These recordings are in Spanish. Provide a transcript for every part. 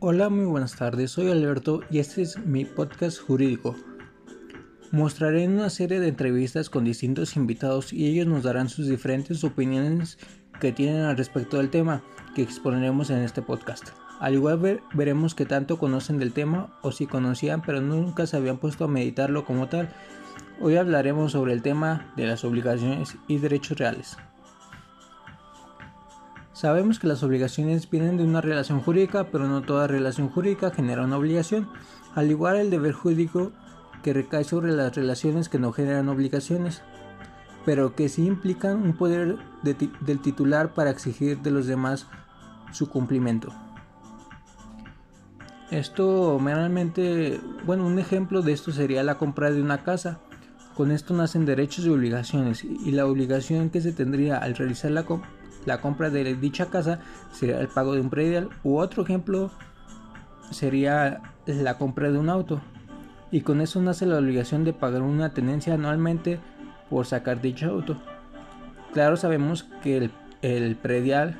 Hola, muy buenas tardes, soy Alberto y este es mi podcast jurídico. Mostraré una serie de entrevistas con distintos invitados y ellos nos darán sus diferentes opiniones que tienen al respecto del tema que exponeremos en este podcast. Al igual veremos que tanto conocen del tema o si conocían pero nunca se habían puesto a meditarlo como tal. Hoy hablaremos sobre el tema de las obligaciones y derechos reales. Sabemos que las obligaciones vienen de una relación jurídica, pero no toda relación jurídica genera una obligación. Al igual el deber jurídico que recae sobre las relaciones que no generan obligaciones, pero que sí implican un poder del titular para exigir de los demás su cumplimiento. Esto meramente, bueno, un ejemplo de esto sería la compra de una casa. Con esto nacen derechos y obligaciones y la obligación que se tendría al realizar la, compra la compra de dicha casa sería el pago de un predial u otro ejemplo sería la compra de un auto y con eso nace la obligación de pagar una tenencia anualmente por sacar dicho auto. Claro sabemos que el, predial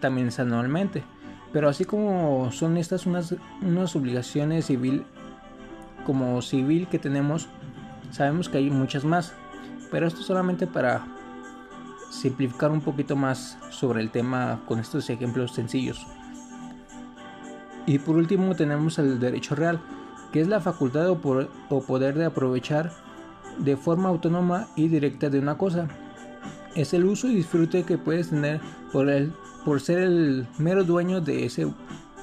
también es anualmente, pero así como son estas unas, unas obligaciones civil como civil que tenemos, sabemos que hay muchas más, pero esto solamente para simplificar un poquito más sobre el tema con estos ejemplos sencillos. Y por último tenemos el derecho real, que es la facultad o, poder de aprovechar de forma autónoma y directa de una cosa. Es el uso y disfrute que puedes tener por, el, por ser el mero dueño de ese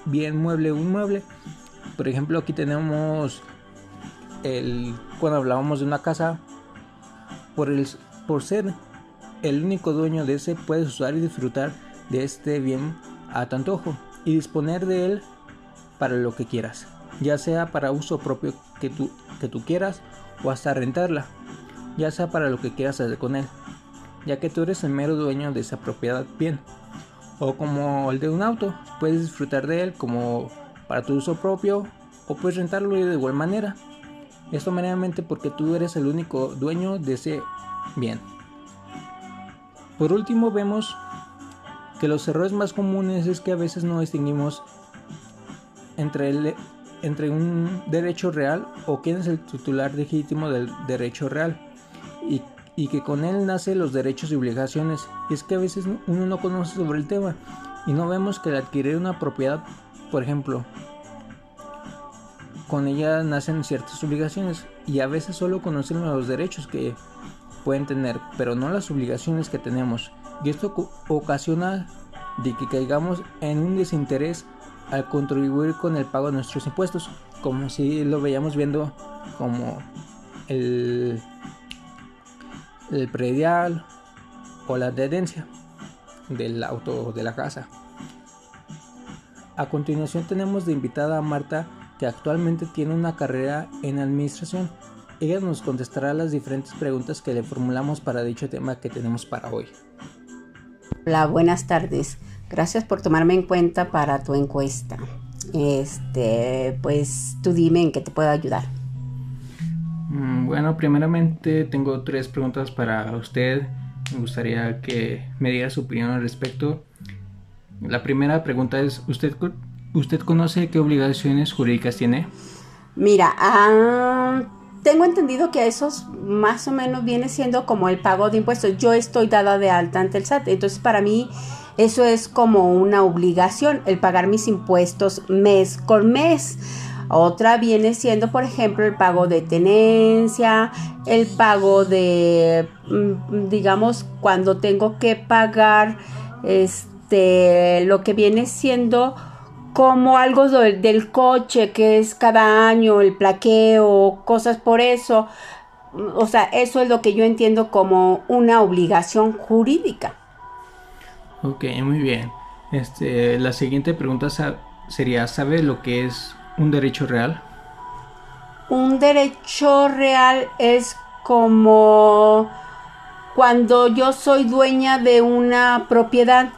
bien mueble o inmueble. Por ejemplo, aquí tenemos el cuando hablábamos de una casa por el por ser el único dueño de ese puedes usar y disfrutar de este bien a tu antojo y disponer de él para lo que quieras, ya sea para uso propio que tú, que tú quieras o hasta rentarla, ya sea para lo que quieras hacer con él, ya que tú eres el mero dueño de esa propiedad bien. O como el de un auto, puedes disfrutar de él como para tu uso propio o puedes rentarlo de igual manera. Esto meramente porque tú eres el único dueño de ese bien. Por último vemos que los errores más comunes es que a veces no distinguimos entre, entre un derecho real o quién es el titular legítimo del derecho real. Y, y que con él nacen los derechos y obligaciones. Y es que a veces uno no conoce sobre el tema. Y no vemos que al adquirir una propiedad, por ejemplo, con ella nacen ciertas obligaciones. Y a veces solo conocen los derechos que pueden tener, pero no las obligaciones que tenemos. Y esto ocasiona de que caigamos en un desinterés al contribuir con el pago de nuestros impuestos, como si lo veíamos viendo como el, el predial o la herencia del auto o de la casa. A continuación tenemos de invitada a Marta que actualmente tiene una carrera en administración ella nos contestará las diferentes preguntas que le formulamos para dicho tema que tenemos para hoy. Hola, buenas tardes. Gracias por tomarme en cuenta para tu encuesta. Este, pues tú dime en qué te puedo ayudar. Mm, bueno, primeramente tengo tres preguntas para usted. Me gustaría que me diera su opinión al respecto. La primera pregunta es, ¿usted, usted conoce qué obligaciones jurídicas tiene? Mira, ah, tengo entendido que eso más o menos viene siendo como el pago de impuestos. Yo estoy dada de alta ante el SAT, entonces para mí eso es como una obligación, el pagar mis impuestos mes con mes. Otra viene siendo, por ejemplo, el pago de tenencia, el pago de, mm, digamos, cuando tengo que pagar este, lo que viene siendo como algo del, coche que es cada año el plaqueo, cosas por eso. O sea, eso es lo que yo entiendo como una obligación jurídica. Ok, muy bien. Este, la siguiente pregunta sería, ¿sabe lo que es un derecho real? Un derecho real es como cuando yo soy dueña de una propiedad.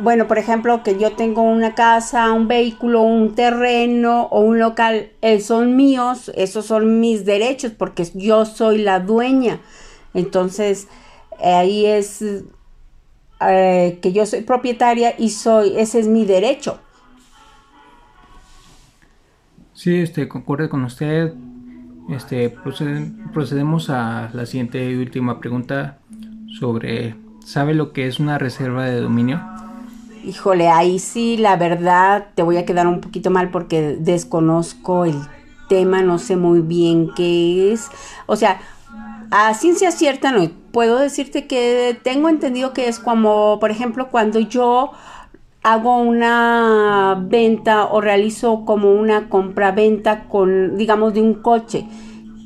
Bueno, por ejemplo, que yo tengo una casa, un vehículo, un terreno o un local, eh, son míos, esos son mis derechos porque yo soy la dueña. Entonces, ahí es eh, que yo soy propietaria y soy, ese es mi derecho. Sí, este, concuerdo con usted. Este, procedemos a la siguiente y última pregunta sobre, ¿sabe lo que es una reserva de dominio? Híjole, ahí sí, la verdad, te voy a quedar un poquito mal porque desconozco el tema, no sé muy bien qué es. O sea, a ciencia cierta no puedo decirte que tengo entendido que es como, por ejemplo, cuando yo hago una venta o realizo como una compra-venta con, digamos, de un coche,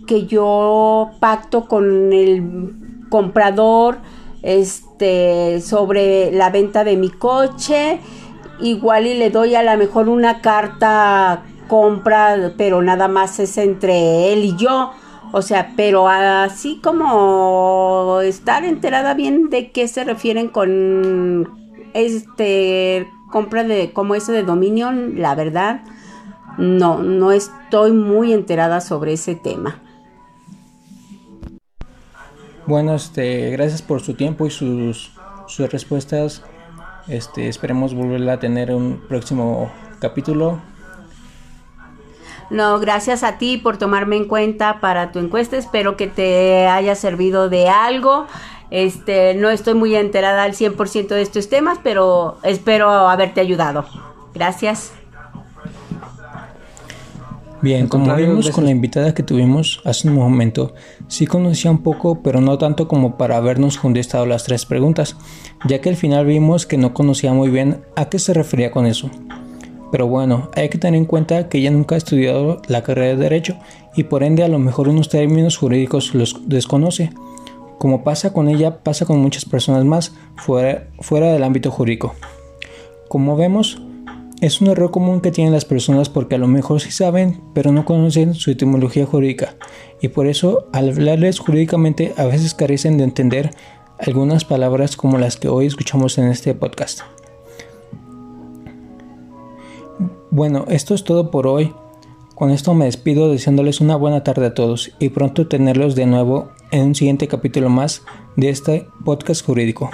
que yo pacto con el comprador este, sobre la venta de mi coche, igual y le doy a lo mejor una carta compra, pero nada más es entre él y yo. O sea, pero así como estar enterada bien de qué se refieren con este compra de como ese de dominio, la verdad, no, no estoy muy enterada sobre ese tema. Bueno, este, gracias por su tiempo y sus, sus respuestas. Este, esperemos volverla a tener un próximo capítulo. No, gracias a ti por tomarme en cuenta para tu encuesta. Espero que te haya servido de algo. Este, no estoy muy enterada al 100% de estos temas, pero espero haberte ayudado. Gracias. Bien, como vimos con la invitada que tuvimos hace un momento, sí conocía un poco, pero no tanto como para habernos contestado las tres preguntas, ya que al final vimos que no conocía muy bien a qué se refería con eso. Pero bueno, hay que tener en cuenta que ella nunca ha estudiado la carrera de Derecho y por ende a lo mejor unos términos jurídicos los desconoce. Como pasa con ella, pasa con muchas personas más fuera, fuera del ámbito jurídico. Como vemos, es un error común que tienen las personas porque a lo mejor sí saben, pero no conocen su etimología jurídica y por eso al hablarles jurídicamente a veces carecen de entender algunas palabras como las que hoy escuchamos en este podcast. Bueno, esto es todo por hoy. Con esto me despido deseándoles una buena tarde a todos y pronto tenerlos de nuevo en un siguiente capítulo más de este podcast jurídico.